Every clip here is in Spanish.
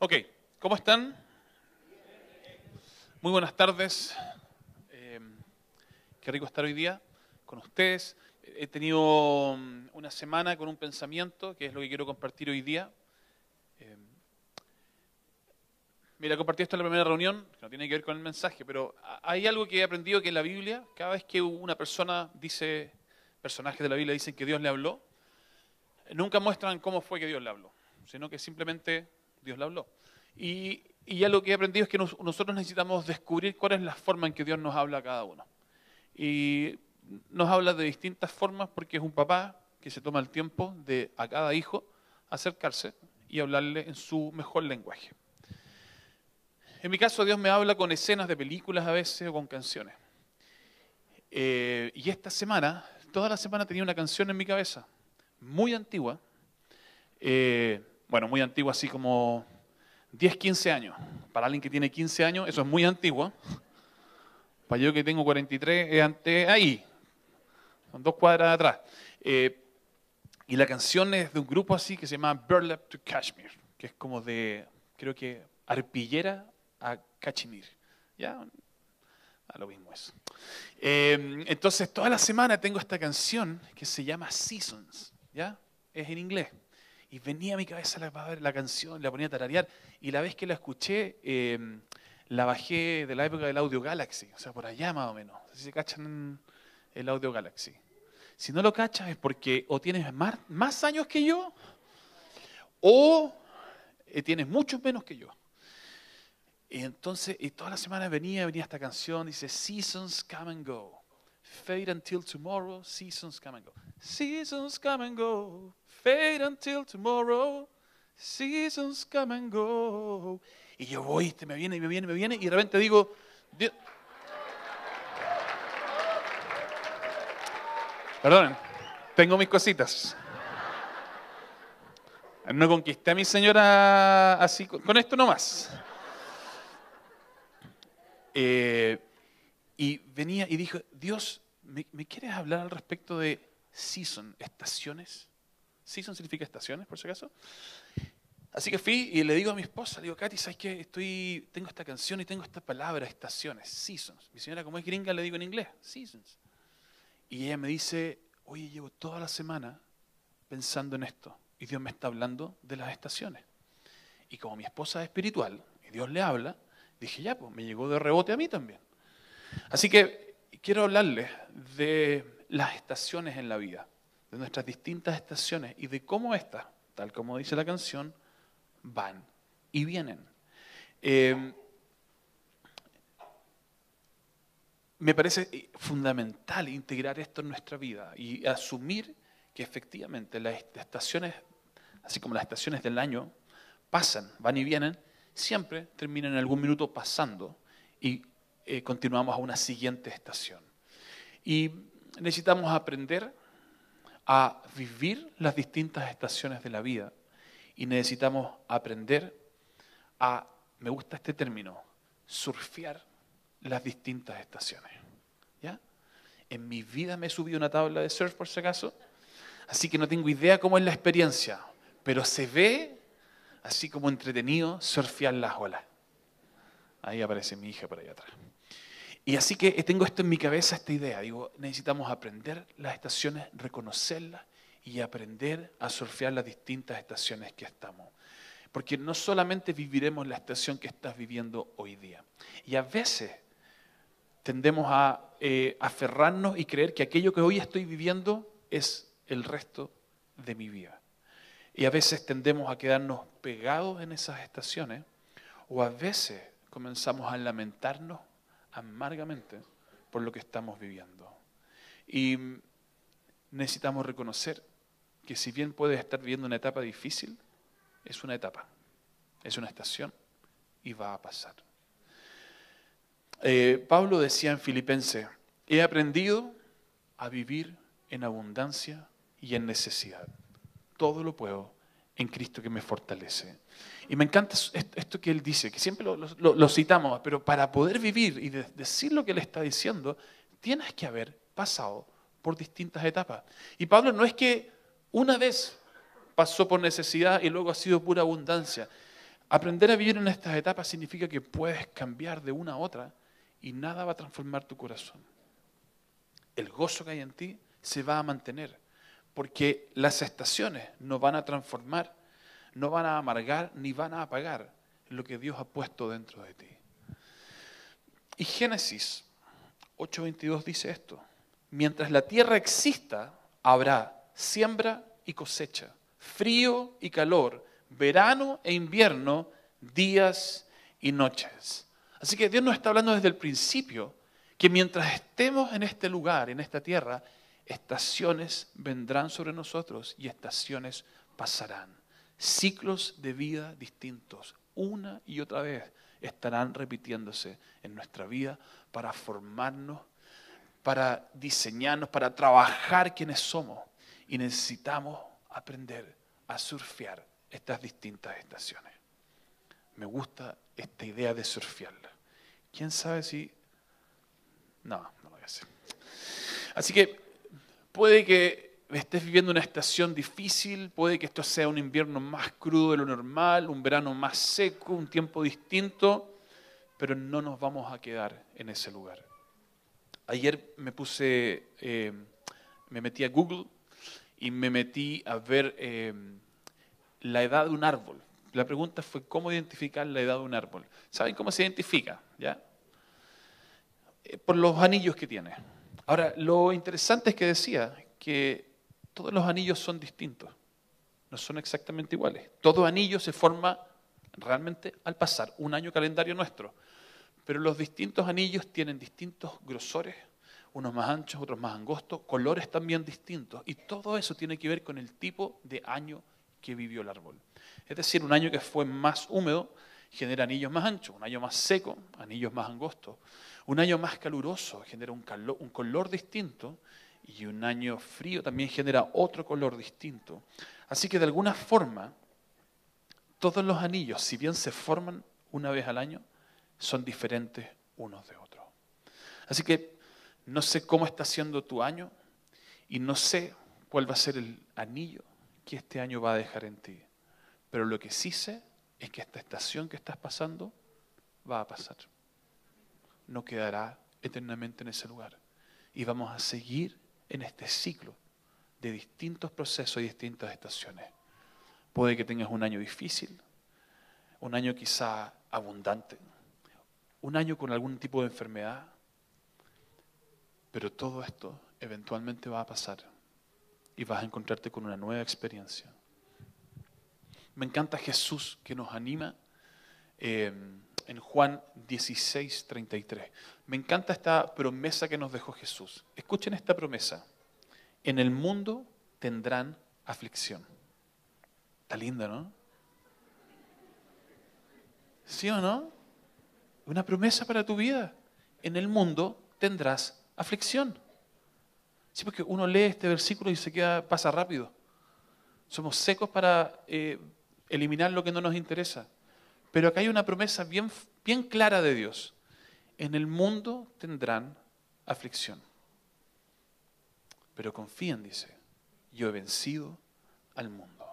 Ok, ¿cómo están? Muy buenas tardes. Eh, qué rico estar hoy día con ustedes. He tenido mm, una semana con un pensamiento, que es lo que quiero compartir hoy día. Eh, mira, compartí esto en la primera reunión, que no tiene que ver con el mensaje, pero hay algo que he aprendido que en la Biblia, cada vez que una persona dice, personajes de la Biblia dicen que Dios le habló, nunca muestran cómo fue que Dios le habló, sino que simplemente Dios le habló. Y, ya lo que he aprendido es que nosotros necesitamos descubrir cuál es la forma en que Dios nos habla a cada uno. Y nos habla de distintas formas porque es un papá que se toma el tiempo de a cada hijo acercarse y hablarle en su mejor lenguaje. En mi caso, Dios me habla con escenas de películas a veces o con canciones. Eh, y esta semana, toda la semana tenía una canción en mi cabeza, muy antigua, eh, bueno, muy antigua así como 10, 15 años. Para alguien que tiene 15 años, eso es muy antiguo. Para yo que tengo 43, es ante ahí, son dos cuadras atrás. Eh, y la canción es de un grupo así que se llama Burlap to Kashmir, que es como de, creo que, arpillera a Kashmir. ¿Ya? A lo mismo eso. Eh, entonces, toda la semana tengo esta canción que se llama Seasons. ¿Ya? Es en inglés. Y venía a mi cabeza la, canción, la ponía a tararear. Y la vez que la escuché, em, la bajé de la época del Audio Galaxy, o sea, por allá más o menos. si se cachan el Audio Galaxy. Si no lo cachas es porque o tienes más, más años que yo, o eh, tienes muchos menos que yo. Y entonces, y toda la semana venía, venía esta canción, dice, Seasons come and go. Fade until tomorrow, seasons come and go. Seasons come and go. Fade until tomorrow. Seasons come and go. Y yo voy, me viene me viene, me viene, y de repente digo, Perdonen, tengo mis cositas. No conquisté a mi señora así, con esto nomás. Eh, y venía y dijo, Dios, ¿me, ¿me, quieres hablar al respecto de season, estaciones? Season significa estaciones, por si acaso. Así que fui y le digo a mi esposa, le digo, Katy, ¿sabes qué? Estoy, tengo esta canción y tengo esta palabra, estaciones, seasons. Mi señora, como es gringa, le digo en inglés, seasons. Y ella me dice, oye, llevo toda la semana pensando en esto y Dios me está hablando de las estaciones. Y como mi esposa es espiritual y Dios le habla, dije, ya, pues me llegó de rebote a mí también. Así que quiero hablarles de las estaciones en la vida de nuestras distintas estaciones y de cómo estas, tal como dice la canción, van y vienen. Eh, me parece fundamental integrar esto en nuestra vida y asumir que efectivamente las estaciones, así como las estaciones del año, pasan, van y vienen, siempre terminan en algún minuto pasando y eh, continuamos a una siguiente estación. Y necesitamos aprender a vivir las distintas estaciones de la vida y necesitamos aprender a, me gusta este término, surfear las distintas estaciones. ¿Ya? En mi vida me he subido una tabla de surf, por si acaso, así que no tengo idea cómo es la experiencia, pero se ve así como entretenido surfear las olas. Ahí aparece mi hija por ahí atrás. Y así que tengo esto en mi cabeza, esta idea. Digo, necesitamos aprender las estaciones, reconocerlas y aprender a surfear las distintas estaciones que estamos. Porque no solamente viviremos la estación que estás viviendo hoy día. Y a veces tendemos a eh, aferrarnos y creer que aquello que hoy estoy viviendo es el resto de mi vida. Y a veces tendemos a quedarnos pegados en esas estaciones o a veces comenzamos a lamentarnos amargamente por lo que estamos viviendo. Y necesitamos reconocer que si bien puedes estar viviendo una etapa difícil, es una etapa, es una estación y va a pasar. Eh, Pablo decía en Filipense, he aprendido a vivir en abundancia y en necesidad. Todo lo puedo en Cristo que me fortalece. Y me encanta esto que él dice, que siempre lo, citamos, pero para poder vivir y decir lo que él está diciendo, tienes que haber pasado por distintas etapas. Y Pablo no es que una vez pasó por necesidad y luego ha sido pura abundancia. Aprender a vivir en estas etapas significa que puedes cambiar de una a otra y nada va a transformar tu corazón. El gozo que hay en ti se va a mantener, porque las estaciones no van a transformar, no van a amargar ni van a apagar lo que Dios ha puesto dentro de ti. Y Génesis 8:22 dice esto, mientras la tierra exista, habrá siembra y cosecha, frío y calor, verano e invierno, días y noches. Así que Dios nos está hablando desde el principio que mientras estemos en este lugar, en esta tierra, estaciones vendrán sobre nosotros y estaciones pasarán. Ciclos de vida distintos, una y otra vez, estarán repitiéndose en nuestra vida para formarnos, para diseñarnos, para trabajar quienes somos. Y necesitamos aprender a surfear estas distintas estaciones. Me gusta esta idea de surfearla. ¿Quién sabe si... No, no lo voy a hacer. Así que puede que estés viviendo una estación difícil, puede que esto sea un invierno más crudo de lo normal, un verano más seco, un tiempo distinto, pero no nos vamos a quedar en ese lugar. Ayer me puse, eh, me metí a Google y me metí a ver eh, la edad de un árbol. La pregunta fue cómo identificar la edad de un árbol. ¿Saben cómo se identifica? ¿Ya? Eh, por los anillos que tiene. Ahora, lo interesante es que decía que todos los anillos son distintos, no son exactamente iguales. Todo anillo se forma realmente al pasar un año calendario nuestro, pero los distintos anillos tienen distintos grosores, unos más anchos, otros más angostos, colores también distintos, y todo eso tiene que ver con el tipo de año que vivió el árbol. Es decir, un año que fue más húmedo genera anillos más anchos, un año más seco, anillos más angostos, un año más caluroso genera un, un color distinto y un año frío también genera otro color distinto. Así que de alguna forma, todos los anillos, si bien se forman una vez al año, son diferentes unos de otros. Así que no sé cómo está siendo tu año y no sé cuál va a ser el anillo que este año va a dejar en ti. Pero lo que sí sé es que esta estación que estás pasando va a pasar. No quedará eternamente en ese lugar. Y vamos a seguir en este ciclo de distintos procesos y distintas estaciones. Puede que tengas un año difícil, un año quizá abundante, un año con algún tipo de enfermedad, pero todo esto eventualmente va a pasar y vas a encontrarte con una nueva experiencia. Me encanta Jesús que nos anima eh, en Juan 16, 33. Me encanta esta promesa que nos dejó Jesús. Escuchen esta promesa. En el mundo tendrán aflicción. Está linda, ¿no? ¿Sí o no? Una promesa para tu vida. En el mundo tendrás aflicción. Sí, porque uno lee este versículo y se queda, pasa rápido. Somos secos para eh, eliminar lo que no nos interesa. Pero acá hay una promesa bien, bien clara de Dios. En el mundo tendrán aflicción. Pero confíen, dice, yo he vencido al mundo.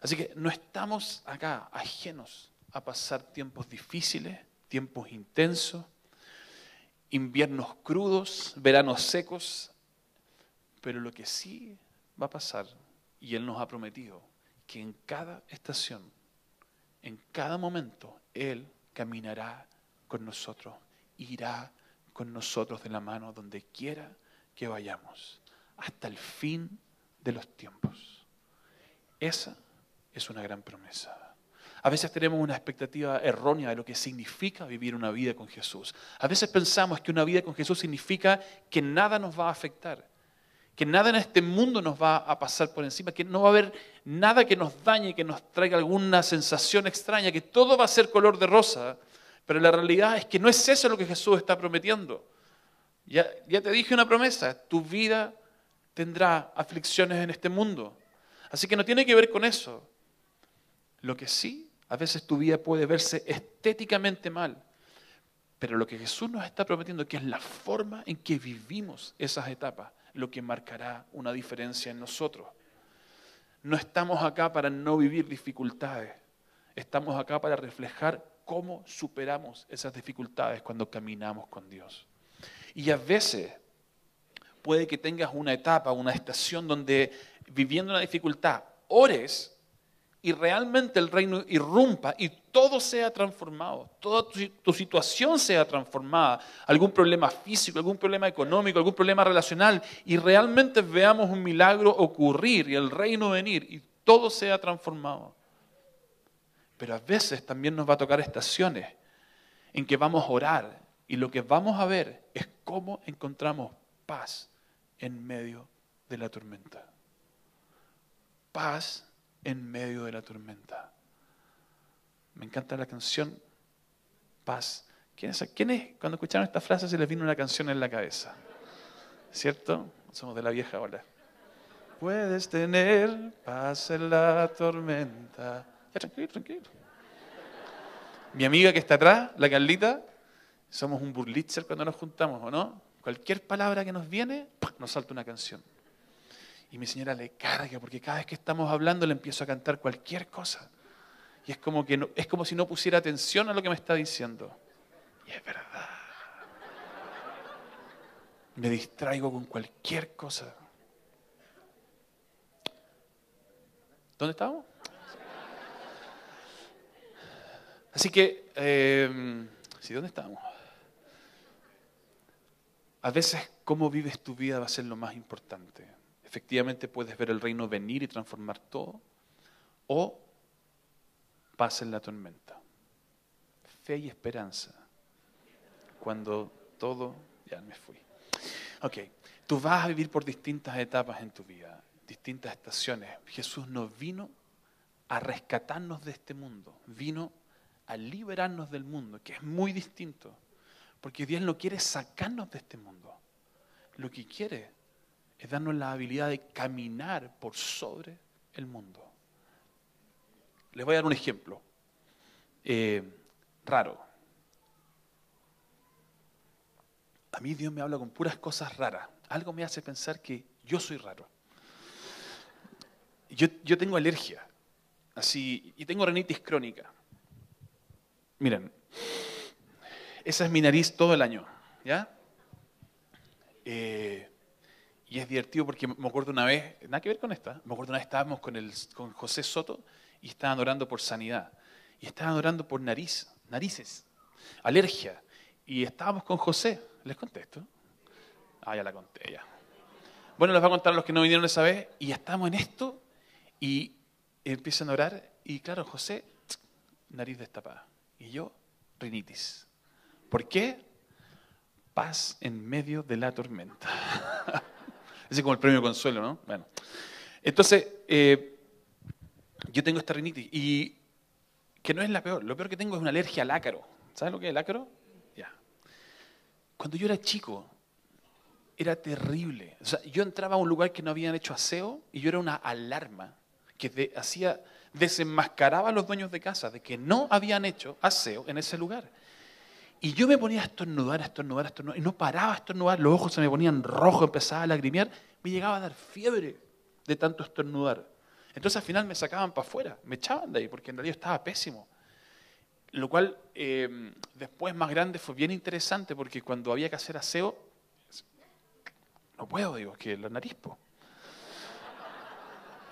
Así que no estamos acá ajenos a pasar tiempos difíciles, tiempos intensos, inviernos crudos, veranos secos, pero lo que sí va a pasar, y Él nos ha prometido, que en cada estación, en cada momento, Él caminará con nosotros, irá con nosotros de la mano donde quiera que vayamos, hasta el fin de los tiempos. Esa es una gran promesa. A veces tenemos una expectativa errónea de lo que significa vivir una vida con Jesús. A veces pensamos que una vida con Jesús significa que nada nos va a afectar que nada en este mundo nos va a pasar por encima, que no va a haber nada que nos dañe, que nos traiga alguna sensación extraña, que todo va a ser color de rosa. Pero la realidad es que no es eso lo que Jesús está prometiendo. Ya, te dije una promesa, tu vida tendrá aflicciones en este mundo. Así que no tiene que ver con eso. Lo que sí, a veces tu vida puede verse estéticamente mal. Pero lo que Jesús nos está prometiendo, que es la forma en que vivimos esas etapas, lo que marcará una diferencia en nosotros. No estamos acá para no vivir dificultades. estamos acá para reflejar cómo superamos esas dificultades cuando caminamos con Dios. Y a veces puede que tengas una etapa, una estación donde viviendo una dificultad, ores y realmente el reino irrumpa y todo sea transformado, toda tu, situación sea transformada, algún problema físico, algún problema económico, algún problema relacional, y realmente veamos un milagro ocurrir y el reino venir y todo sea transformado. Pero a veces también nos va a tocar estaciones en que vamos a orar y lo que vamos a ver es cómo encontramos paz en medio de la tormenta. Paz en medio de la tormenta. Me encanta la canción Paz. ¿Quiénes, ¿Quiénes cuando escucharon esta frase se les vino una canción en la cabeza? ¿Cierto? Somos de la vieja ola. Puedes tener paz en la tormenta. Ya, tranquilo, tranquilo. Mi amiga que está atrás, la Carlita, somos un burlitzer cuando nos juntamos, ¿o no? Cualquier palabra que nos viene, nos salta una canción. Y mi señora le carga, porque cada vez que estamos hablando le empiezo a cantar cualquier cosa. Y es como, que es como si no pusiera atención a lo que me está diciendo. Y es verdad. Me distraigo con cualquier cosa. ¿Dónde estamos? Así que, eh, ¿sí, ¿dónde estamos? A veces cómo vives tu vida va a ser lo más importante. Efectivamente puedes ver el reino venir y transformar todo, o pasa en la tormenta. Fe y esperanza. Cuando todo, ya me fui. Ok, tú vas a vivir por distintas etapas en tu vida, distintas estaciones. Jesús no vino a rescatarnos de este mundo, vino a liberarnos del mundo, que es muy distinto. Porque Dios no quiere sacarnos de este mundo. Lo que quiere es darnos la habilidad de caminar por sobre el mundo. Les voy a dar un ejemplo eh, raro. A mí Dios me habla con puras cosas raras. Algo me hace pensar que yo soy raro. Yo, yo tengo alergia, así, y tengo rinitis crónica. Miren, esa es mi nariz todo el año, ¿ya? Eh, y es divertido porque me acuerdo una vez, nada que ver con esta, me acuerdo una vez estábamos con, el, con José Soto y estaban orando por sanidad. Y estaban orando por nariz, narices, alergia. Y estábamos con José. ¿Les contesto? Ah, ya la conté, ya. Bueno, les voy a contar a los que no vinieron esa vez. Y estamos en esto y empiezan a orar. Y claro, José, nariz destapada. Y yo, rinitis. ¿Por qué? Paz en medio de la tormenta. Ese es como el premio consuelo, ¿no? Bueno. Entonces, eh, yo tengo esta rinitis y que no es la peor. Lo peor que tengo es una alergia al ácaro. ¿Sabes lo que es el ácaro? Ya. Cuando yo era chico, era terrible. O sea, yo entraba a un lugar que no habían hecho aseo y yo era una alarma que hacía desenmascaraba a los dueños de casa de que no habían hecho aseo en ese lugar. Y yo me ponía a estornudar, a estornudar, a estornudar, y no paraba a estornudar, los ojos se me ponían rojos, empezaba a lagrimear, me llegaba a dar fiebre de tanto estornudar. Entonces al final me sacaban para afuera, me echaban de ahí, porque en realidad estaba pésimo. Lo cual eh, después más grande fue bien interesante, porque cuando había que hacer aseo, no puedo, digo, que la nariz,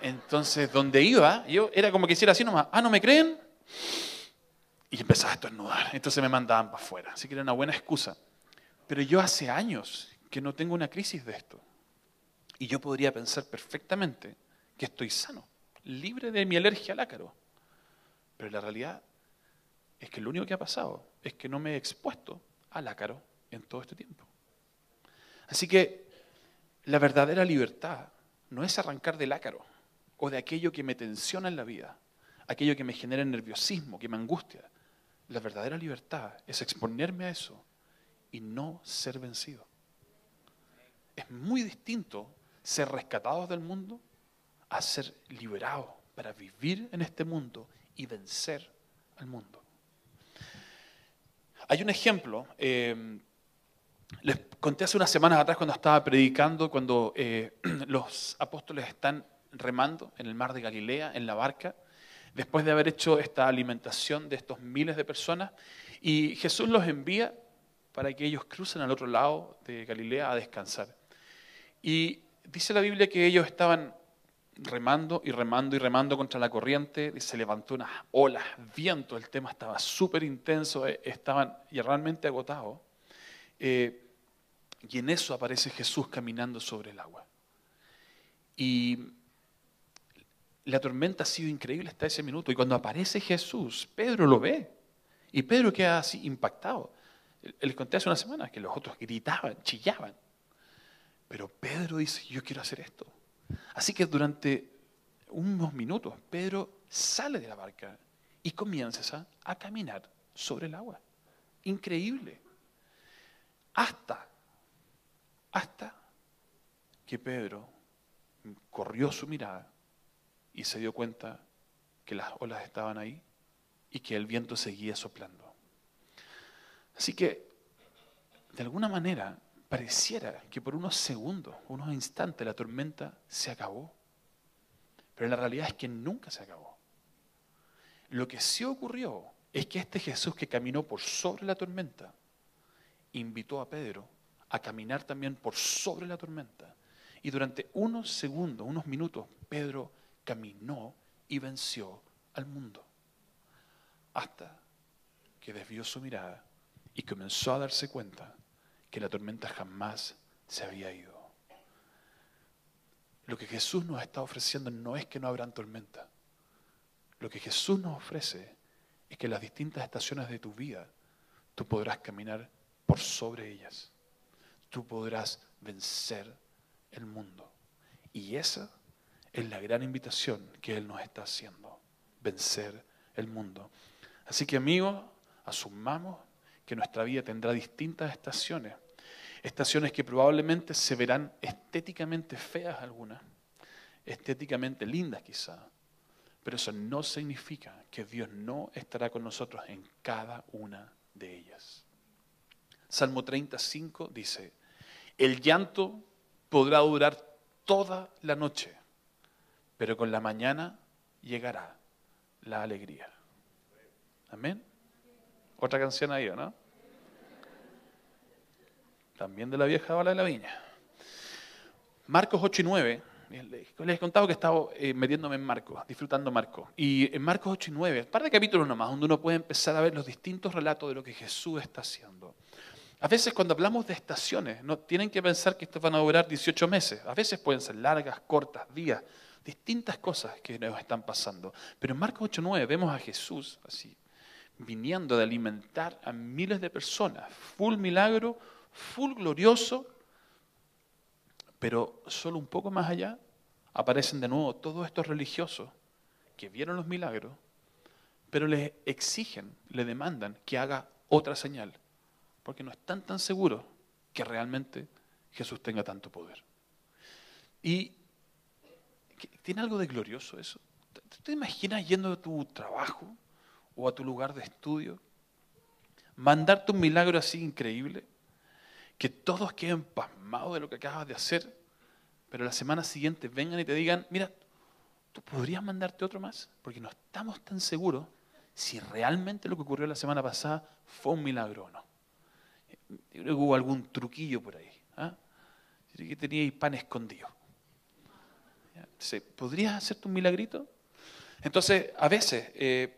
entonces, donde iba, yo era como que hiciera así nomás, ah, ¿no me creen? Y empezaba a estornudar. Entonces me mandaban para afuera. Así que era una buena excusa. Pero yo hace años que no tengo una crisis de esto. Y yo podría pensar perfectamente que estoy sano, libre de mi alergia al ácaro. Pero la realidad es que lo único que ha pasado es que no me he expuesto al ácaro en todo este tiempo. Así que la verdadera libertad no es arrancar del ácaro o de aquello que me tensiona en la vida, aquello que me genera nerviosismo, que me angustia. La verdadera libertad es exponerme a eso y no ser vencido. Es muy distinto ser rescatados del mundo a ser liberados para vivir en este mundo y vencer al mundo. Hay un ejemplo, eh, les conté hace unas semanas atrás cuando estaba predicando, cuando eh, los apóstoles están remando en el mar de Galilea, en la barca, después de haber hecho esta alimentación de estos miles de personas, y Jesús los envía para que ellos crucen al otro lado de Galilea a descansar. Y dice la Biblia que ellos estaban remando y remando y remando contra la corriente, y se levantó unas olas, viento, el tema estaba súper intenso, eh, estaban ya realmente agotados. Eh, y en eso aparece Jesús caminando sobre el agua. Y la tormenta ha sido increíble hasta ese minuto. Y cuando aparece Jesús, Pedro lo ve. Y Pedro queda así impactado. Les conté hace una semana que los otros gritaban, chillaban. Pero Pedro dice, yo quiero hacer esto. Así que durante unos minutos, Pedro sale de la barca y comienza a caminar sobre el agua. Increíble. Hasta, hasta que Pedro corrió su mirada y se dio cuenta que las olas estaban ahí y que el viento seguía soplando. Así que, de alguna manera, pareciera que por unos segundos, unos instantes, la tormenta se acabó. Pero la realidad es que nunca se acabó. Lo que sí ocurrió es que este Jesús que caminó por sobre la tormenta, invitó a Pedro a caminar también por sobre la tormenta. Y durante unos segundos, unos minutos, Pedro caminó y venció al mundo. Hasta que desvió su mirada y comenzó a darse cuenta que la tormenta jamás se había ido. Lo que Jesús nos está ofreciendo no es que no habrán tormenta. Lo que Jesús nos ofrece es que en las distintas estaciones de tu vida tú podrás caminar por sobre ellas. Tú podrás vencer el mundo. Y esa es la gran invitación que Él nos está haciendo, vencer el mundo. Así que amigos, asumamos que nuestra vida tendrá distintas estaciones, estaciones que probablemente se verán estéticamente feas algunas, estéticamente lindas quizá, pero eso no significa que Dios no estará con nosotros en cada una de ellas. Salmo 35 dice, el llanto podrá durar toda la noche, pero con la mañana llegará la alegría. Amén. Otra canción ahí, ¿no? También de la vieja bala de la viña. Marcos 8 y 9. Les he contado que he estado eh, metiéndome en Marcos, disfrutando Marcos. Y en Marcos 8 y 9, un par de capítulos nomás, donde uno puede empezar a ver los distintos relatos de lo que Jesús está haciendo. A veces cuando hablamos de estaciones, no tienen que pensar que esto van a durar 18 meses. A veces pueden ser largas, cortas, días, distintas cosas que nos están pasando. Pero en Marcos 8.9 vemos a Jesús así, viniendo de alimentar a miles de personas. Full milagro, full glorioso. Pero solo un poco más allá aparecen de nuevo todos estos religiosos que vieron los milagros, pero les exigen, le demandan que haga otra señal porque no están tan seguros que realmente Jesús tenga tanto poder. Y tiene algo de glorioso eso. te imaginas yendo a tu trabajo o a tu lugar de estudio? Mandarte un milagro así increíble, que todos queden pasmados de lo que acabas de hacer, pero la semana siguiente vengan y te digan, mira, tú podrías mandarte otro más, porque no estamos tan seguros si realmente lo que ocurrió la semana pasada fue un milagro o no. Yo creo que hubo algún truquillo por ahí. ¿ah? Que tenía pan escondido. ¿Podrías hacerte un milagrito? Entonces, a veces eh,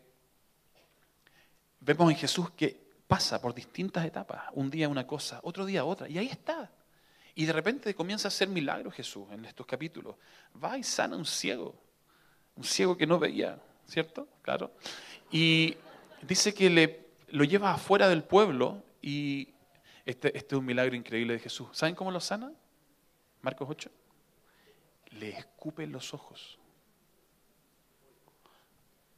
vemos en Jesús que pasa por distintas etapas. Un día una cosa, otro día otra. Y ahí está. Y de repente comienza a hacer milagros Jesús en estos capítulos. Va y sana un ciego. Un ciego que no veía, ¿cierto? Claro. Y dice que le, lo lleva afuera del pueblo y este, este, es un milagro increíble de Jesús. ¿Saben cómo lo sana? Marcos 8. Le escupe los ojos.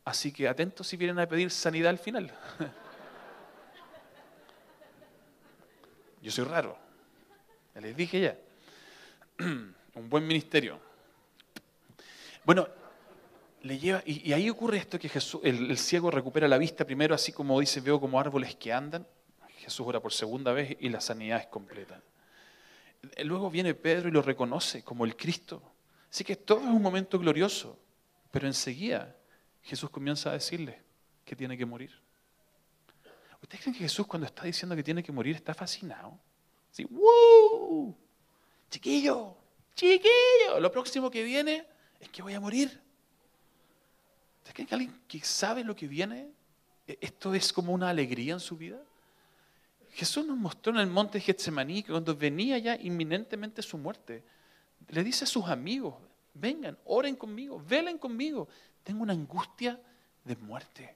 Así que atentos si vienen a pedir sanidad al final. Yo soy raro. Les dije ya. Un buen ministerio. Bueno, le lleva, y, ahí ocurre esto que Jesús, el, el, ciego recupera la vista primero, así como dice, veo como árboles que andan. Jesús ora por segunda vez y la sanidad es completa. Luego viene Pedro y lo reconoce como el Cristo. Así que todo es un momento glorioso, pero enseguida Jesús comienza a decirle que tiene que morir. ¿Ustedes creen que Jesús cuando está diciendo que tiene que morir está fascinado? Así, ¡wow! Chiquillo, chiquillo, lo próximo que viene es que voy a morir. ¿Ustedes creen que alguien que sabe lo que viene, e-, esto es como una alegría en su vida? Jesús nos mostró en el monte Getsemaní que cuando venía ya inminentemente su muerte, le dice a sus amigos, vengan, oren conmigo, velen conmigo, tengo una angustia de muerte.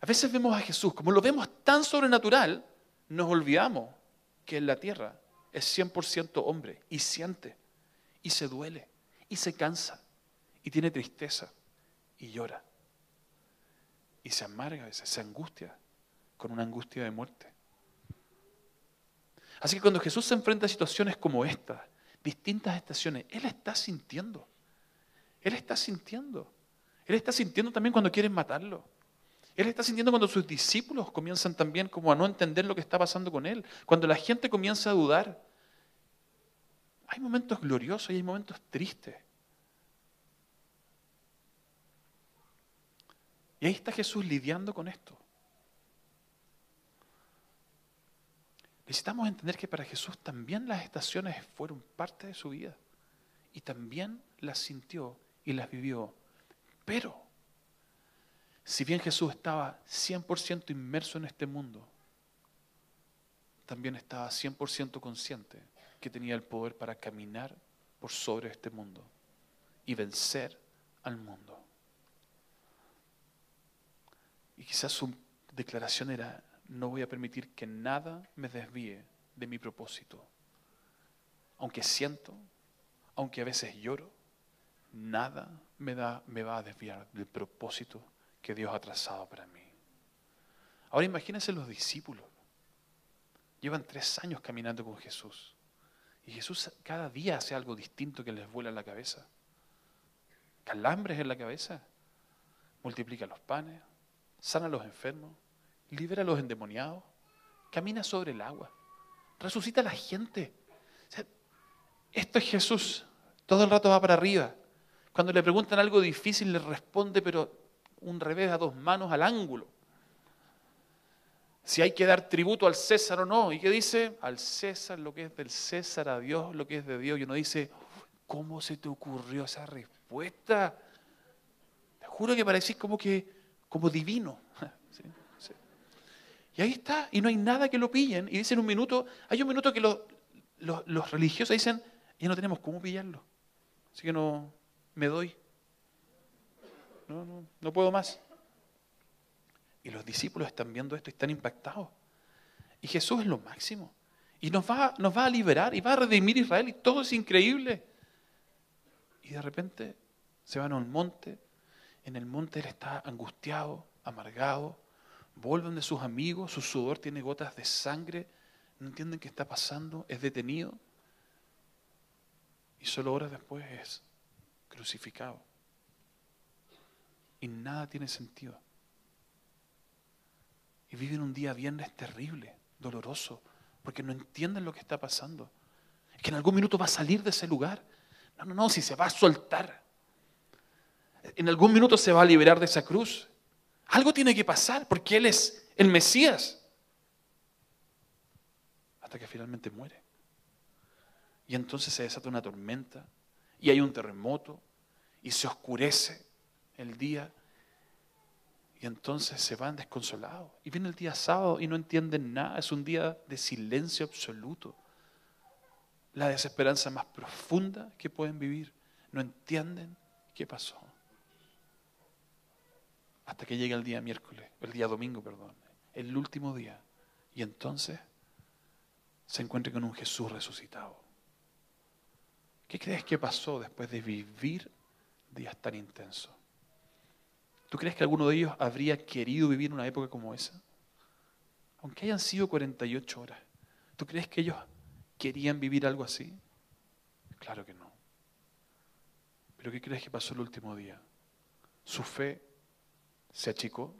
A veces vemos a Jesús, como lo vemos tan sobrenatural, nos olvidamos que en la tierra es 100% hombre y siente, y se duele, y se cansa, y tiene tristeza, y llora, y se amarga a veces, se angustia con una angustia de muerte. Así que cuando Jesús se enfrenta a situaciones como esta, distintas estaciones, Él está sintiendo. Él está sintiendo. Él está sintiendo también cuando quieren matarlo. Él está sintiendo cuando sus discípulos comienzan también como a no entender lo que está pasando con Él. Cuando la gente comienza a dudar. Hay momentos gloriosos y hay momentos tristes. Y ahí está Jesús lidiando con esto. Necesitamos entender que para Jesús también las estaciones fueron parte de su vida y también las sintió y las vivió. Pero, si bien Jesús estaba 100% inmerso en este mundo, también estaba 100% consciente que tenía el poder para caminar por sobre este mundo y vencer al mundo. Y quizás su declaración era, no voy a permitir que nada me desvíe de mi propósito. Aunque siento, aunque a veces lloro, nada me, da, me va a desviar del propósito que Dios ha trazado para mí. Ahora imagínense los discípulos. Llevan tres años caminando con Jesús. Y Jesús cada día hace algo distinto que les vuela en la cabeza. Calambres en la cabeza. Multiplica los panes, sana a los enfermos, libera a los endemoniados, camina sobre el agua, resucita a la gente. esto es Jesús, todo el rato va para arriba. Cuando le preguntan algo difícil, le responde, pero un revés a dos manos al ángulo. Si hay que dar tributo al César o no. ¿Y qué dice? Al César lo que es del César, a Dios lo que es de Dios. Y uno dice, ¿cómo se te ocurrió esa respuesta? Te juro que parecís como que, como divino. Y ahí está, y no hay nada que lo pillen. Y dicen un minuto, hay un minuto que los, los, religiosos dicen, ya no tenemos cómo pillarlo. Así que no, me doy. No, no, no puedo más. Y los discípulos están viendo esto y están impactados. Y Jesús es lo máximo. Y nos va, nos va a liberar y va a redimir Israel y todo es increíble. Y de repente se van a un monte. En el monte él está angustiado, amargado, vuelven de sus amigos, su sudor tiene gotas de sangre, no entienden qué está pasando, es detenido y solo horas después es crucificado. Y nada tiene sentido. Y viven un día viernes terrible, doloroso, porque no entienden lo que está pasando. Es que en algún minuto va a salir de ese lugar. No, no, no, si se va a soltar. En algún minuto se va a liberar de esa cruz. Algo tiene que pasar porque Él es el Mesías. Hasta que finalmente muere. Y entonces se desata una tormenta y hay un terremoto y se oscurece el día. Y entonces se van desconsolados. Y viene el día sábado y no entienden nada. Es un día de silencio absoluto. La desesperanza más profunda que pueden vivir. No entienden qué pasó hasta que llegue el día miércoles, el día domingo, perdón, el último día. Y entonces se encuentre con un Jesús resucitado. ¿Qué crees que pasó después de vivir días tan intensos? ¿Tú crees que alguno de ellos habría querido vivir una época como esa? Aunque hayan sido 48 horas, ¿tú crees que ellos querían vivir algo así? Claro que no. Pero ¿qué crees que pasó el último día? Su fe se achicó,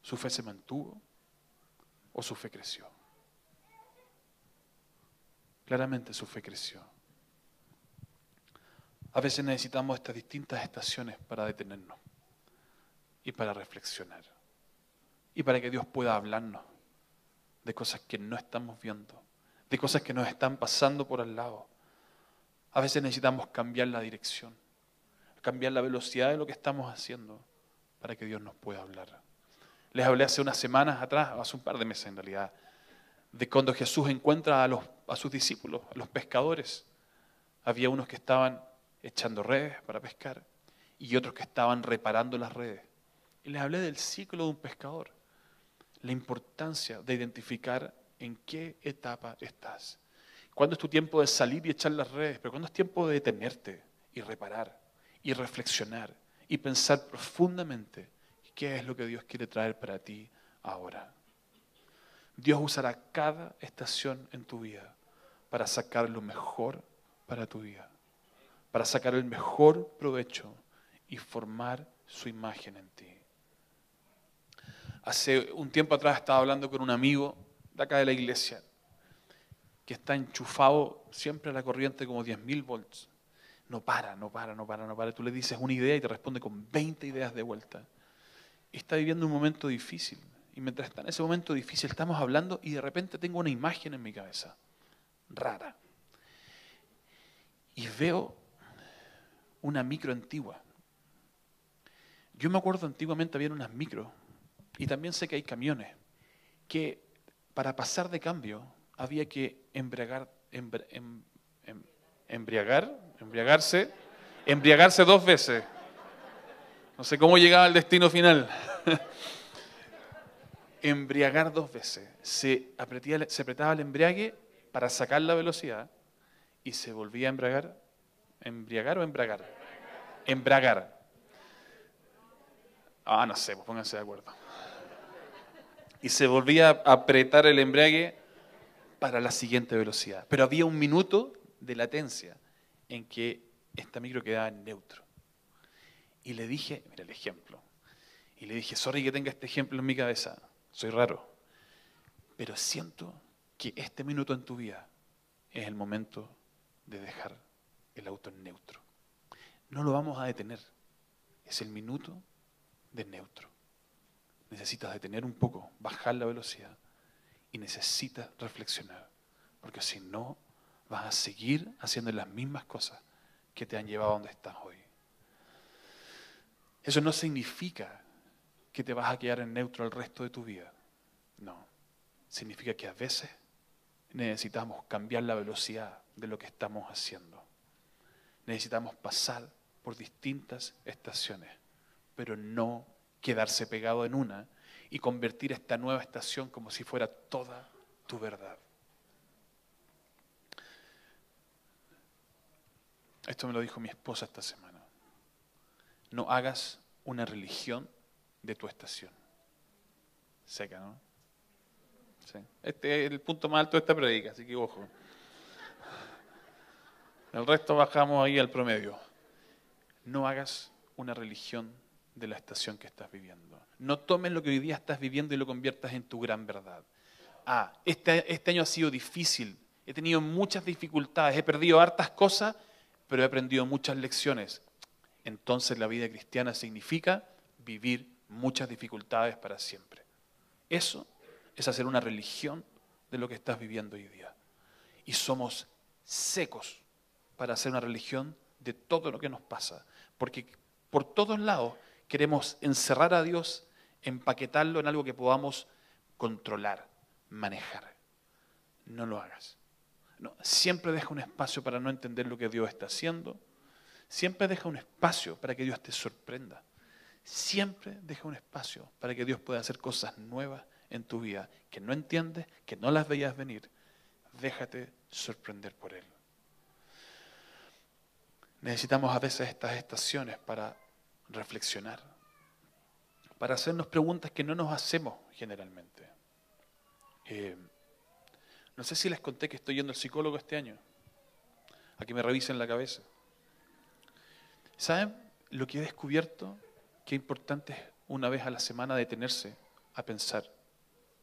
su fe se mantuvo o su fe creció. Claramente su fe creció. A veces necesitamos estas distintas estaciones para detenernos y para reflexionar y para que Dios pueda hablarnos de cosas que no estamos viendo, de cosas que nos están pasando por al lado. A veces necesitamos cambiar la dirección, cambiar la velocidad de lo que estamos haciendo para que Dios nos pueda hablar. Les hablé hace unas semanas atrás, hace un par de meses en realidad, de cuando Jesús encuentra a, sus discípulos, a los pescadores. Había unos que estaban echando redes para pescar y otros que estaban reparando las redes. Y les hablé del ciclo de un pescador, la importancia de identificar en qué etapa estás. ¿Cuándo es tu tiempo de salir y echar las redes? Pero ¿cuándo es tiempo de detenerte y reparar y reflexionar y pensar profundamente qué es lo que Dios quiere traer para ti ahora? Dios usará cada estación en tu vida para sacar lo mejor para tu vida, para sacar el mejor provecho y formar su imagen en ti. Hace un tiempo atrás estaba hablando con un amigo de acá de la iglesia que está enchufado siempre a la corriente como 10.000 volts. No para, no para, no para, no para. Tú le dices una idea y te responde con 20 ideas de vuelta. está viviendo un momento difícil. Y mientras está en ese momento difícil, estamos hablando y de repente tengo una imagen en mi cabeza, rara. Y veo una micro antigua. Yo me acuerdo antiguamente había unas micro y también sé que hay camiones que para pasar de cambio había que embriagar, em, em, embriagar, embriagarse, embriagarse dos veces. No sé cómo llegaba al destino final. embriagar dos veces. Se, apretaba el embriague para sacar la velocidad y se volvía a embriagar. ¿Embriagar o embragar? Embragar. Ah, no sé, pues pónganse de acuerdo y se volvía a apretar el embrague para la siguiente velocidad. Pero había un minuto de latencia en que esta micro quedaba en neutro. Y le dije, mira el ejemplo, y le dije, sorry que tenga este ejemplo en mi cabeza, soy raro, pero siento que este minuto en tu vida es el momento de dejar el auto en neutro. No lo vamos a detener, es el minuto de neutro necesitas detener un poco, bajar la velocidad y necesitas reflexionar, porque si no, vas a seguir haciendo las mismas cosas que te han llevado a donde estás hoy. Eso no significa que te vas a quedar en neutro el resto de tu vida. No. Significa que a veces necesitamos cambiar la velocidad de lo que estamos haciendo. Necesitamos pasar por distintas estaciones, pero no quedarse pegado en una y convertir esta nueva estación como si fuera toda tu verdad. Esto me lo dijo mi esposa esta semana. No hagas una religión de tu estación. Seca, ¿no? Sí. Este es el punto más alto de esta predica, así que ojo. El resto bajamos ahí al promedio. No hagas una religión de la estación que estás viviendo. No tomes lo que hoy día estás viviendo y lo conviertas en tu gran verdad. Ah, este, este año ha sido difícil, he tenido muchas dificultades, he perdido hartas cosas, pero he aprendido muchas lecciones. Entonces la vida cristiana significa vivir muchas dificultades para siempre. Eso es hacer una religión de lo que estás viviendo hoy día. Y somos secos para hacer una religión de todo lo que nos pasa. Porque por todos lados queremos encerrar a Dios, empaquetarlo en algo que podamos controlar, manejar. No lo hagas. Siempre deja un espacio para no entender lo que Dios está haciendo. Siempre deja un espacio para que Dios te sorprenda. Siempre deja un espacio para que Dios pueda hacer cosas nuevas en tu vida que no entiendes, que no las veías venir. Déjate sorprender por Él. Necesitamos a veces estas estaciones para reflexionar, para hacernos preguntas que no nos hacemos generalmente. Eh, no sé si les conté que estoy yendo al psicólogo este año, a que me revisen la cabeza. ¿Saben lo que he descubierto? Qué importante es una vez a la semana detenerse a pensar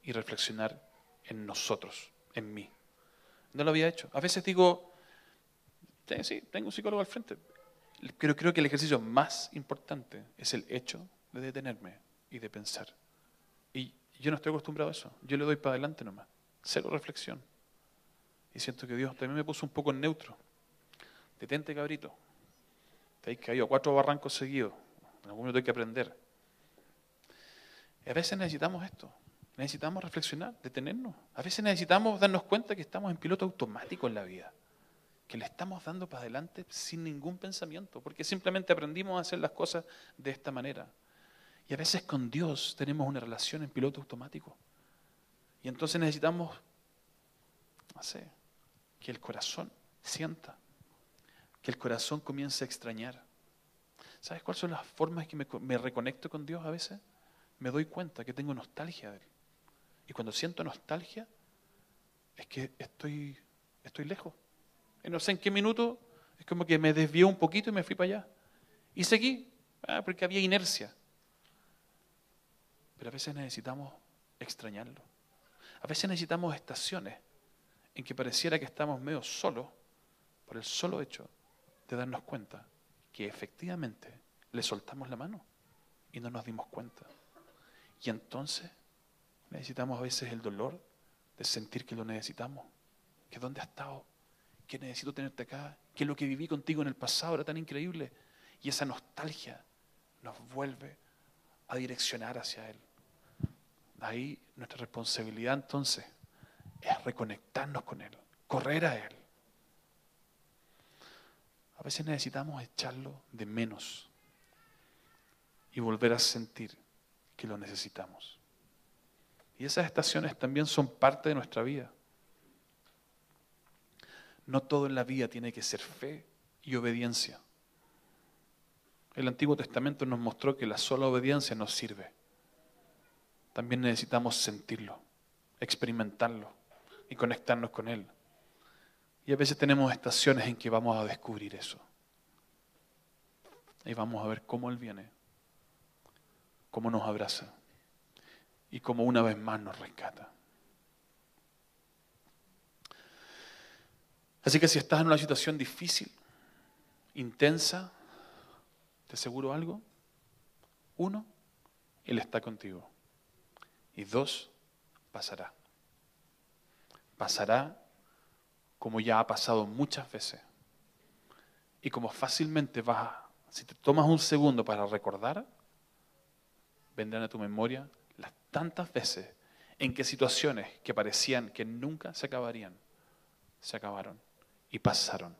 y reflexionar en nosotros, en mí. No lo había hecho. A veces digo, sí, tengo un psicólogo al frente, Pero creo que el ejercicio más importante es el hecho de detenerme y de pensar. Y yo no estoy acostumbrado a eso. Yo le doy para adelante nomás. Cero reflexión. Y siento que Dios también me puso un poco en neutro. Detente, cabrito. Te has caído cuatro barrancos seguidos. En algún momento hay que aprender. Y a veces necesitamos esto. Necesitamos reflexionar, detenernos. A veces necesitamos darnos cuenta que estamos en piloto automático en la vida. Que le estamos dando para adelante sin ningún pensamiento. Porque simplemente aprendimos a hacer las cosas de esta manera. Y a veces con Dios tenemos una relación en piloto automático. Y entonces necesitamos, que el corazón sienta, que el corazón comience a extrañar. ¿Sabes cuáles son las formas que me, reconecto con Dios a veces? Me doy cuenta que tengo nostalgia de Él. Y cuando siento nostalgia, es que estoy, estoy lejos. Y no sé en qué minuto, es como que me desvió un poquito y me fui para allá. Y seguí, ah, porque había inercia. Pero a veces necesitamos extrañarlo. A veces necesitamos estaciones en que pareciera que estamos medio solos por el solo hecho de darnos cuenta que efectivamente le soltamos la mano y no nos dimos cuenta. Y entonces necesitamos a veces el dolor de sentir que lo necesitamos, que dónde has estado, que necesito tenerte acá, que lo que viví contigo en el pasado era tan increíble. Y esa nostalgia nos vuelve a direccionar hacia Él. Ahí nuestra responsabilidad entonces es reconectarnos con Él, correr a Él. A veces necesitamos echarlo de menos y volver a sentir que lo necesitamos. Y esas estaciones también son parte de nuestra vida. No todo en la vida tiene que ser fe y obediencia. El Antiguo Testamento nos mostró que la sola obediencia nos sirve también necesitamos sentirlo, experimentarlo y conectarnos con Él. Y a veces tenemos estaciones en que vamos a descubrir eso. Y vamos a ver cómo Él viene, cómo nos abraza y cómo una vez más nos rescata. Así que si estás en una situación difícil, intensa, te aseguro algo. Uno, Él está contigo. Y dos, pasará. Pasará como ya ha pasado muchas veces. Y como fácilmente vas, si te tomas un segundo para recordar, vendrán a tu memoria las tantas veces en que situaciones que parecían que nunca se acabarían, se acabaron y pasaron.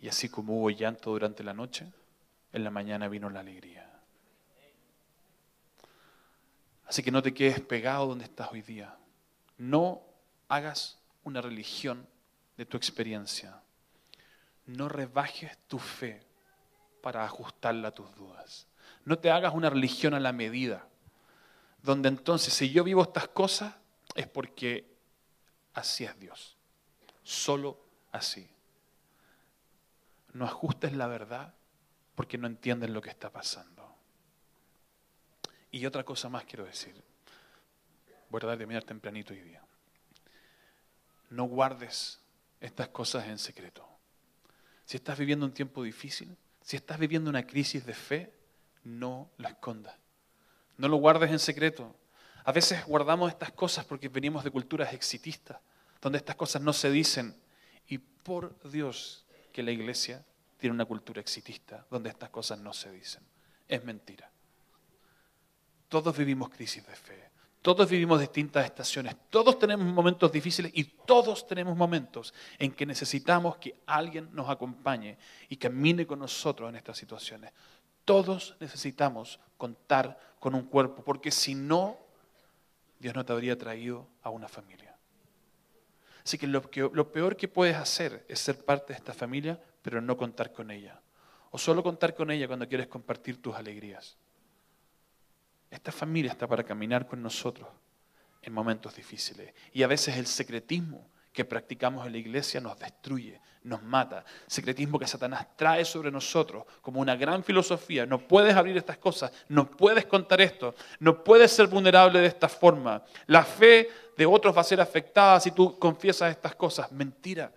Y así como hubo llanto durante la noche, en la mañana vino la alegría. Así que no te quedes pegado donde estás hoy día. No hagas una religión de tu experiencia. No rebajes tu fe para ajustarla a tus dudas. No te hagas una religión a la medida, donde entonces si yo vivo estas cosas es porque así es Dios. Solo así. No ajustes la verdad porque no entiendes lo que está pasando. Y otra cosa más quiero decir. Voy a tratar de mirar tempranito hoy día. No guardes estas cosas en secreto. Si estás viviendo un tiempo difícil, si estás viviendo una crisis de fe, no la escondas. No lo guardes en secreto. A veces guardamos estas cosas porque venimos de culturas exitistas, donde estas cosas no se dicen. Y por Dios que la iglesia tiene una cultura exitista, donde estas cosas no se dicen. Es mentira. Todos vivimos crisis de fe. Todos vivimos distintas estaciones. Todos tenemos momentos difíciles y todos tenemos momentos en que necesitamos que alguien nos acompañe y camine con nosotros en estas situaciones. Todos necesitamos contar con un cuerpo, porque si no, Dios no te habría traído a una familia. Así que lo, que lo peor que puedes hacer es ser parte de esta familia, pero no contar con ella. O solo contar con ella cuando quieres compartir tus alegrías. Esta familia está para caminar con nosotros en momentos difíciles. Y a veces el secretismo que practicamos en la iglesia nos destruye, nos mata. Secretismo que Satanás trae sobre nosotros como una gran filosofía. No puedes abrir estas cosas, no puedes contar esto, no puedes ser vulnerable de esta forma. La fe de otros va a ser afectada si tú confiesas estas cosas. Mentira.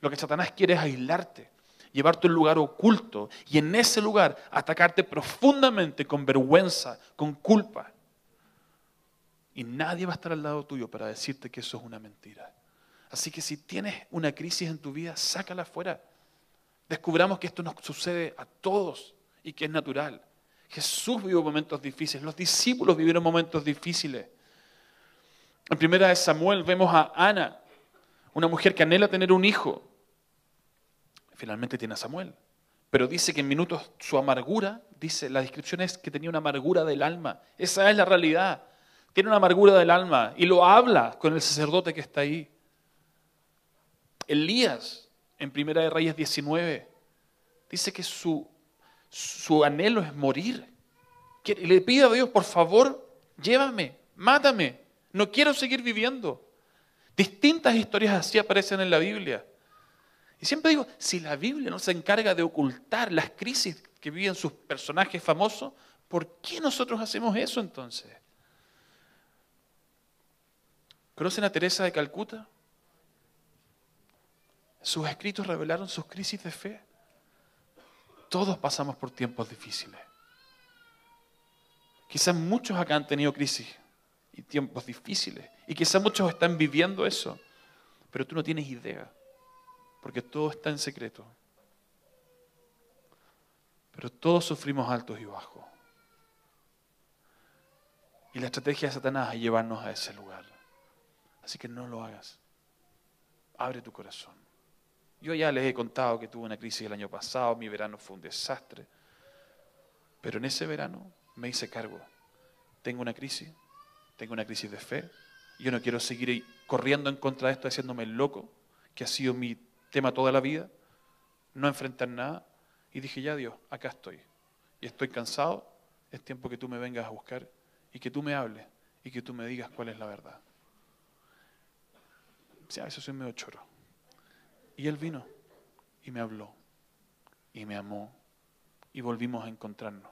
Lo que Satanás quiere es aislarte llevarte a un lugar oculto y en ese lugar atacarte profundamente con vergüenza, con culpa. Y nadie va a estar al lado tuyo para decirte que eso es una mentira. Así que si tienes una crisis en tu vida, sácala fuera. Descubramos que esto nos sucede a todos y que es natural. Jesús vivió momentos difíciles, los discípulos vivieron momentos difíciles. En primera de Samuel vemos a Ana, una mujer que anhela tener un hijo. Finalmente tiene a Samuel. Pero dice que en minutos su amargura, dice, la descripción es que tenía una amargura del alma. Esa es la realidad. Tiene una amargura del alma y lo habla con el sacerdote que está ahí. Elías, en Primera de Reyes 19, dice que su, su anhelo es morir. Le pide a Dios, por favor, llévame, mátame. No quiero seguir viviendo. Distintas historias así aparecen en la Biblia. Y siempre digo, si la Biblia no se encarga de ocultar las crisis que viven sus personajes famosos, ¿por qué nosotros hacemos eso entonces? ¿Conocen a Teresa de Calcuta? Sus escritos revelaron sus crisis de fe. Todos pasamos por tiempos difíciles. Quizás muchos acá han tenido crisis y tiempos difíciles. Y quizás muchos están viviendo eso. Pero tú no tienes idea. Porque todo está en secreto. Pero todos sufrimos altos y bajos. Y la estrategia de Satanás es llevarnos a ese lugar. Así que no lo hagas. Abre tu corazón. Yo ya les he contado que tuve una crisis el año pasado, mi verano fue un desastre. Pero en ese verano me hice cargo. Tengo una crisis, tengo una crisis de fe. Yo no quiero seguir corriendo en contra de esto, haciéndome loco, que ha sido mi tema toda la vida. No enfrentar nada. Y dije, ya Dios, acá estoy. Y estoy cansado. Es tiempo que tú me vengas a buscar y que tú me hables y que tú me digas cuál es la verdad. Sí, a veces soy medio choro. Y él vino y me habló y me amó y volvimos a encontrarnos.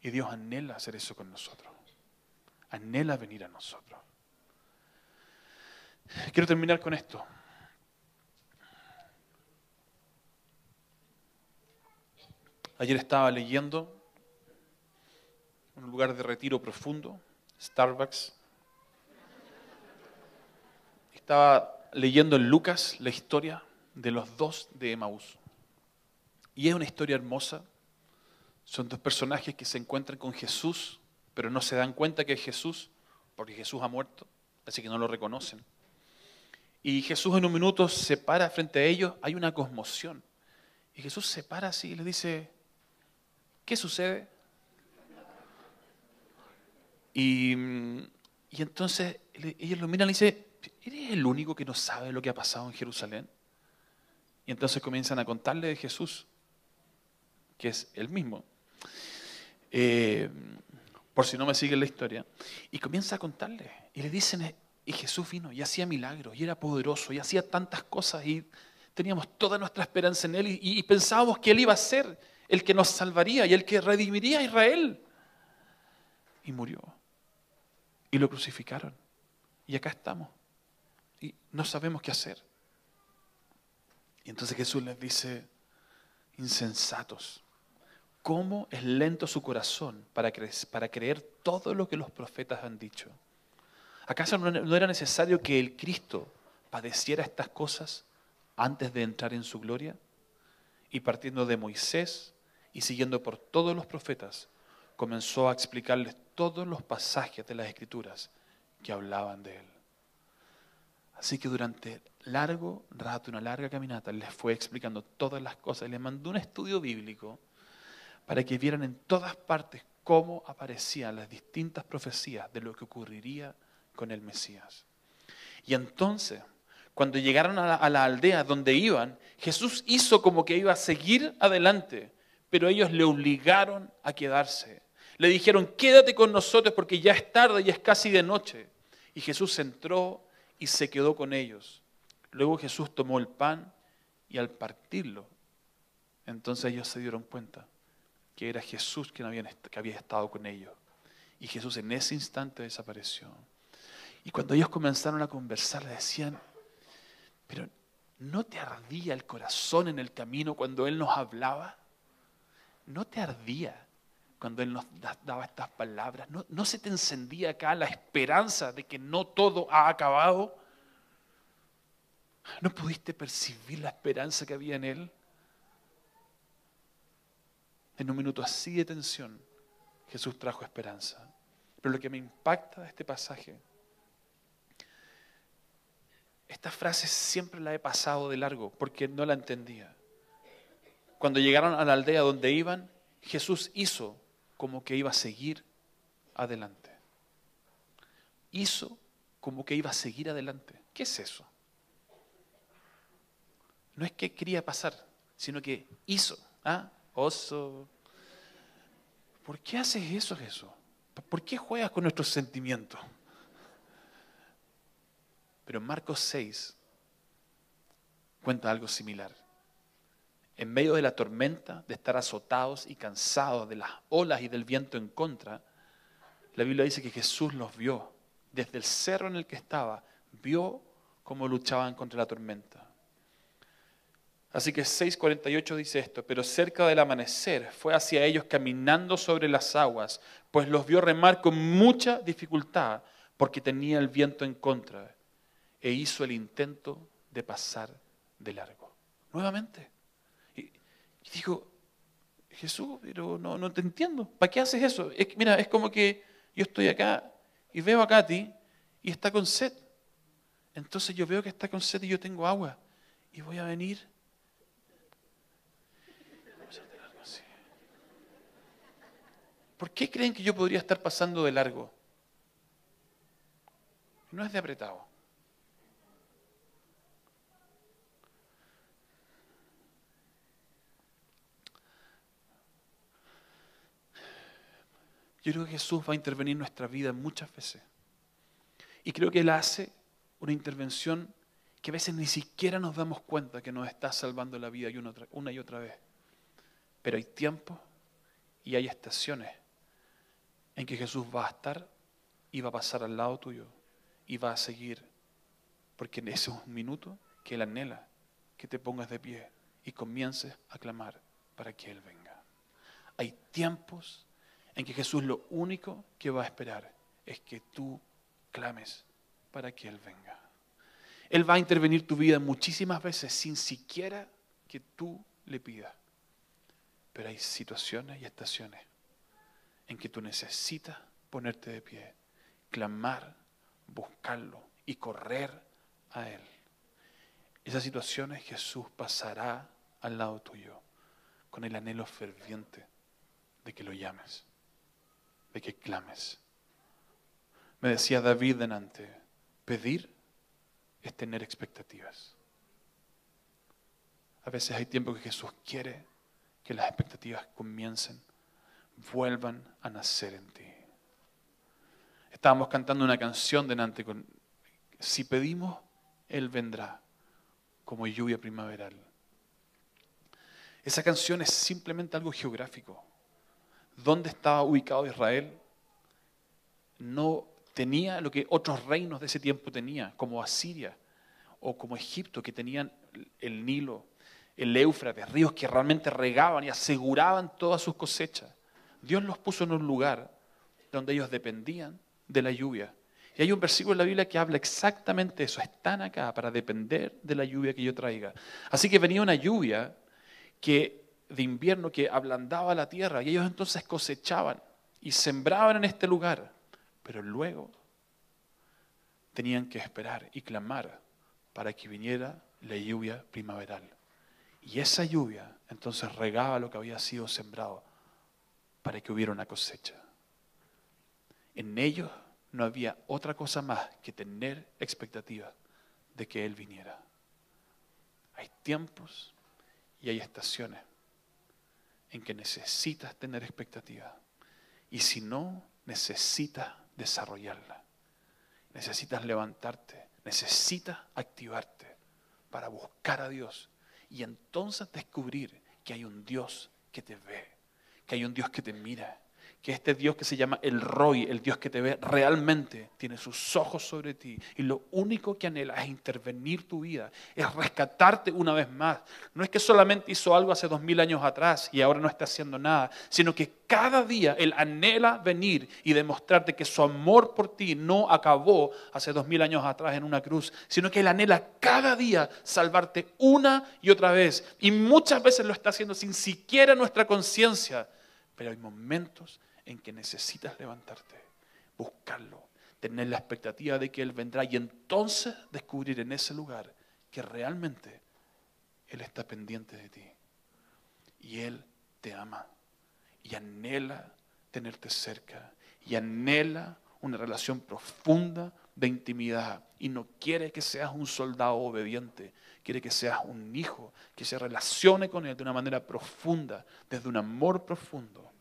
Y Dios anhela hacer eso con nosotros. Anhela venir a nosotros. Quiero terminar con esto. Ayer estaba leyendo en un lugar de retiro profundo, Starbucks. Estaba leyendo en Lucas la historia de los dos de Emaús. Y es una historia hermosa. Son dos personajes que se encuentran con Jesús, pero no se dan cuenta que es Jesús, porque Jesús ha muerto, así que no lo reconocen. Y Jesús en un minuto se para frente a ellos, hay una conmoción. Y Jesús se para así y le dice, ¿qué sucede? Y, y entonces ellos lo miran y dicen, ¿eres el único que no sabe lo que ha pasado en Jerusalén? Y entonces comienzan a contarle de Jesús, que es el mismo. Eh, por si no me siguen la historia. Y comienza a contarle. Y le dicen, y Jesús vino y hacía milagros, y era poderoso, y hacía tantas cosas, y teníamos toda nuestra esperanza en Él, y, y pensábamos que Él iba a ser el que nos salvaría y el que redimiría a Israel. Y murió. Y lo crucificaron. Y acá estamos y no sabemos qué hacer. Y entonces Jesús les dice, insensatos, ¿cómo es lento su corazón para, para creer todo lo que los profetas han dicho? ¿Acaso no era necesario que el Cristo padeciera estas cosas antes de entrar en su gloria? Y partiendo de Moisés y siguiendo por todos los profetas, comenzó a explicarles todos los pasajes de las Escrituras que hablaban de él. Así que durante largo rato, una larga caminata, les fue explicando todas las cosas. Les mandó un estudio bíblico para que vieran en todas partes cómo aparecían las distintas profecías de lo que ocurriría con el Mesías. Y entonces, cuando llegaron a la, aldea donde iban, Jesús hizo como que iba a seguir adelante, pero ellos le obligaron a quedarse. Le dijeron, quédate con nosotros porque ya es tarde y es casi de noche. Y Jesús entró y se quedó con ellos. Luego Jesús tomó el pan y al partirlo, entonces ellos se dieron cuenta que era Jesús quien que había estado con ellos. Y Jesús en ese instante desapareció. Y cuando ellos comenzaron a conversar, le decían, pero ¿No te ardía el corazón en el camino cuando Él nos hablaba? ¿No te ardía cuando Él nos daba estas palabras? ¿No, ¿No, se te encendía acá la esperanza de que no todo ha acabado? ¿No pudiste percibir la esperanza que había en Él? En un minuto así de tensión, Jesús trajo esperanza. Pero lo que me impacta de este pasaje, esta frase siempre la he pasado de largo porque no la entendía. Cuando llegaron a la aldea donde iban, Jesús hizo como que iba a seguir adelante. Hizo como que iba a seguir adelante. ¿Qué es eso? No es que quería pasar, sino que hizo. ¿Ah? Oso. ¿Por qué haces eso, Jesús? ¿Por qué juegas con nuestros sentimientos? Pero Marcos 6 cuenta algo similar. En medio de la tormenta, de estar azotados y cansados de las olas y del viento en contra, la Biblia dice que Jesús los vio. Desde el cerro en el que estaba, vio cómo luchaban contra la tormenta. Así que 6.48 dice esto, pero cerca del amanecer fue hacia ellos caminando sobre las aguas, pues los vio remar con mucha dificultad porque tenía el viento en contra e hizo el intento de pasar de largo. Nuevamente. Y, dijo, Jesús, pero no, no te entiendo. ¿Para qué haces eso? mira, es como que yo estoy acá y veo a Katy y está con sed. Entonces yo veo que está con sed y yo tengo agua. Y voy a venir ¿Por qué creen que yo podría estar pasando de largo? No es de apretado. Yo creo que Jesús va a intervenir en nuestra vida muchas veces. Y creo que Él hace una intervención que a veces ni siquiera nos damos cuenta que nos está salvando la vida una y otra vez. Pero hay tiempos y hay estaciones en que Jesús va a estar y va a pasar al lado tuyo y va a seguir. Porque en ese minuto que Él anhela que te pongas de pie y comiences a clamar para que Él venga. Hay tiempos en que Jesús lo único que va a esperar es que tú clames para que Él venga. Él va a intervenir tu vida muchísimas veces sin siquiera que tú le pidas. Pero hay situaciones y estaciones en que tú necesitas ponerte de pie, clamar, buscarlo y correr a Él. Esas situaciones Jesús pasará al lado tuyo con el anhelo ferviente de que lo llames, de que clames. Me decía David delante, pedir es tener expectativas. A veces hay tiempo que Jesús quiere que las expectativas comiencen vuelvan a nacer en ti. Estábamos cantando una canción delante con, si pedimos, Él vendrá como lluvia primaveral. Esa canción es simplemente algo geográfico. ¿Dónde estaba ubicado Israel? No tenía lo que otros reinos de ese tiempo tenían, como Asiria o como Egipto, que tenían el Nilo, el Éufrates, ríos que realmente regaban y aseguraban todas sus cosechas. Dios los puso en un lugar donde ellos dependían de la lluvia. Y hay un versículo en la Biblia que habla exactamente eso. Están acá para depender de la lluvia que yo traiga. Así que venía una lluvia que, de invierno que ablandaba la tierra y ellos entonces cosechaban y sembraban en este lugar. Pero luego tenían que esperar y clamar para que viniera la lluvia primaveral. Y esa lluvia entonces regaba lo que había sido sembrado para que hubiera una cosecha. En ellos no había otra cosa más que tener expectativa de que Él viniera. Hay tiempos y hay estaciones en que necesitas tener expectativa. Y si no, necesitas desarrollarla. Necesitas levantarte, necesitas activarte para buscar a Dios y entonces descubrir que hay un Dios que te ve que hay un Dios que te mira, que este Dios que se llama el Roy, el Dios que te ve realmente, tiene sus ojos sobre ti y lo único que anhela es intervenir tu vida, es rescatarte una vez más. No es que solamente hizo algo hace dos mil años atrás y ahora no está haciendo nada, sino que cada día Él anhela venir y demostrarte que su amor por ti no acabó hace dos mil años atrás en una cruz, sino que Él anhela cada día salvarte una y otra vez. Y muchas veces lo está haciendo sin siquiera nuestra conciencia, pero hay momentos en que necesitas levantarte, buscarlo, tener la expectativa de que Él vendrá y entonces descubrir en ese lugar que realmente Él está pendiente de ti. Y Él te ama y anhela tenerte cerca y anhela una relación profunda de intimidad y no quiere que seas un soldado obediente, quiere que seas un hijo que se relacione con Él de una manera profunda, desde un amor profundo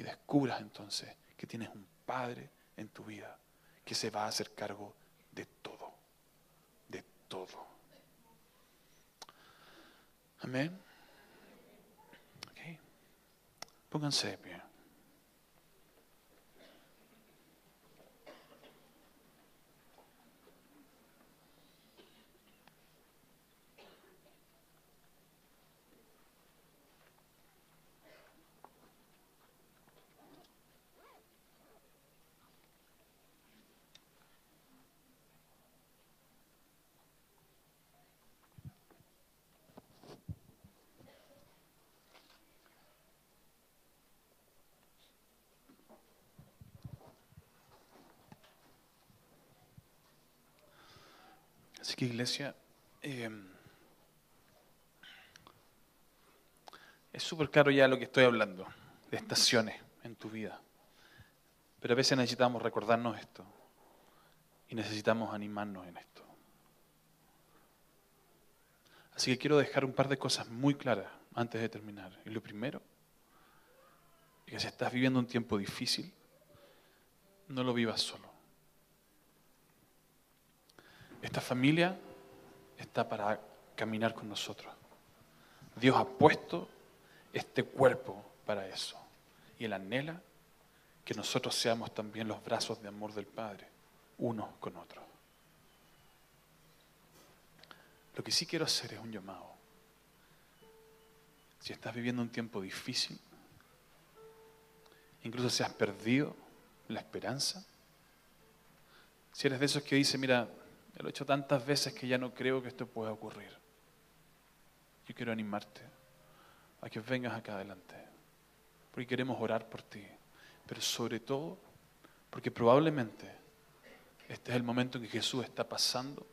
y descubras entonces que tienes un Padre en tu vida que se va a hacer cargo de todo, de todo. Amén. Pónganse de pie. Así que iglesia, em, es súper claro ya lo que estoy hablando, de estaciones en tu vida. Pero a veces necesitamos recordarnos esto y necesitamos animarnos en esto. Así que quiero dejar un par de cosas muy claras antes de terminar. Y lo primero es que si estás viviendo un tiempo difícil, no lo vivas solo. Esta familia está para caminar con nosotros. Dios ha puesto este cuerpo para eso. Y Él anhela que nosotros seamos también los brazos de amor del Padre, unos con otros. Lo que sí quiero hacer es un llamado. Si estás viviendo un tiempo difícil, incluso si has perdido la esperanza, si eres de esos que dice, mira, lo he hecho tantas veces que ya no creo que esto pueda ocurrir. Yo quiero animarte a que vengas acá adelante, porque queremos orar por ti, pero sobre todo porque probablemente este es el momento en que Jesús está pasando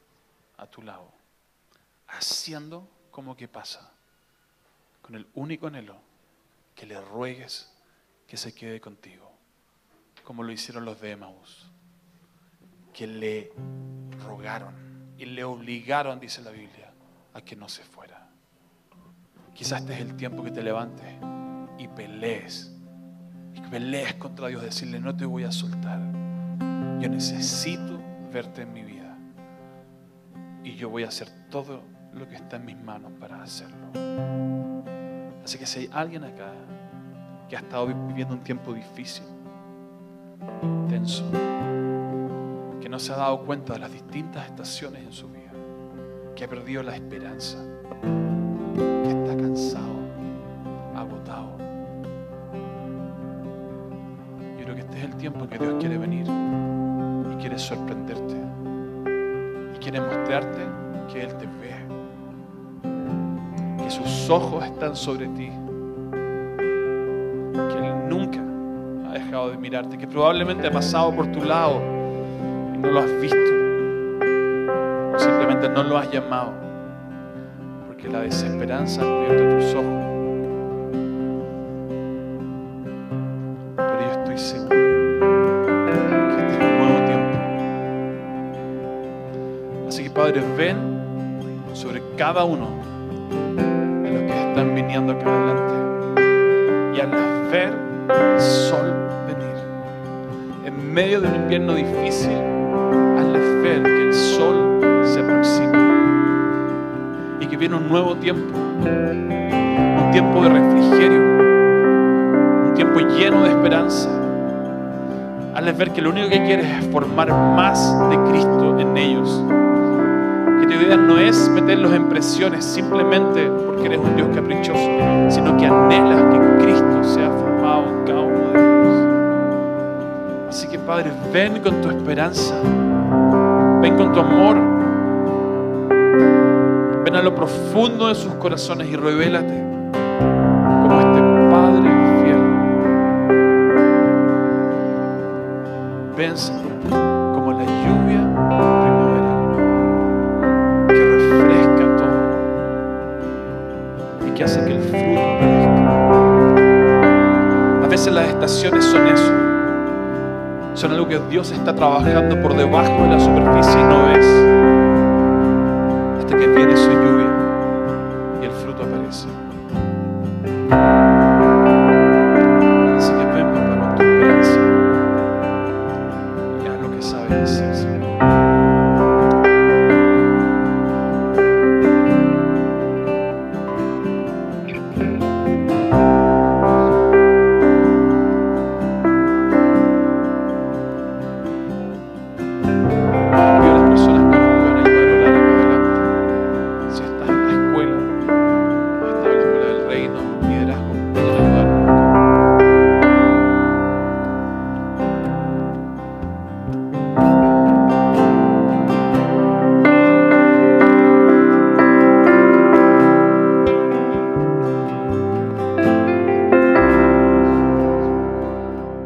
a tu lado, haciendo como que pasa, con el único anhelo que le ruegues que se quede contigo, como lo hicieron los de Emmaus, que le rogaron y le obligaron, dice la Biblia, a que no se fuera. Quizás este es el tiempo que te levantes y pelees. Y pelees contra Dios, decirle, no te voy a soltar. Yo necesito verte en mi vida. Y yo voy a hacer todo lo que está en mis manos para hacerlo. Así que si hay alguien acá que ha estado viviendo un tiempo difícil, tenso, que no se ha dado cuenta de las distintas estaciones en su vida, que ha perdido la esperanza, que está cansado, agotado. Yo creo que este es el tiempo que Dios quiere venir y quiere sorprenderte y quiere mostrarte que Él te ve, que sus ojos están sobre ti, que Él nunca ha dejado de mirarte, que probablemente ha pasado por tu lado no lo has visto. O simplemente no lo has llamado. Porque la desesperanza ha cubierto tus ojos. Pero yo estoy seguro que este es un nuevo tiempo. Así que Padre, ven sobre cada uno de los que están viniendo acá adelante. Y al ver el sol venir en medio de un invierno difícil, viene un nuevo tiempo, un tiempo de refrigerio, un tiempo lleno de esperanza, Hazles ver que lo único que quieres es formar más de Cristo en ellos. Que tu idea no es meterlos en presiones simplemente porque eres un Dios caprichoso, sino que anhelas que Cristo sea formado en cada uno de ellos. Así que Padre, ven con tu esperanza, ven con tu amor, a lo profundo de sus corazones y revélate como este Padre fiel. Ven, Señor, como la lluvia primaveral que refresca todo y que hace que el fruto aparezca. A veces las estaciones son eso. Son algo que Dios está trabajando por debajo de la superficie y no ves. Hasta que viene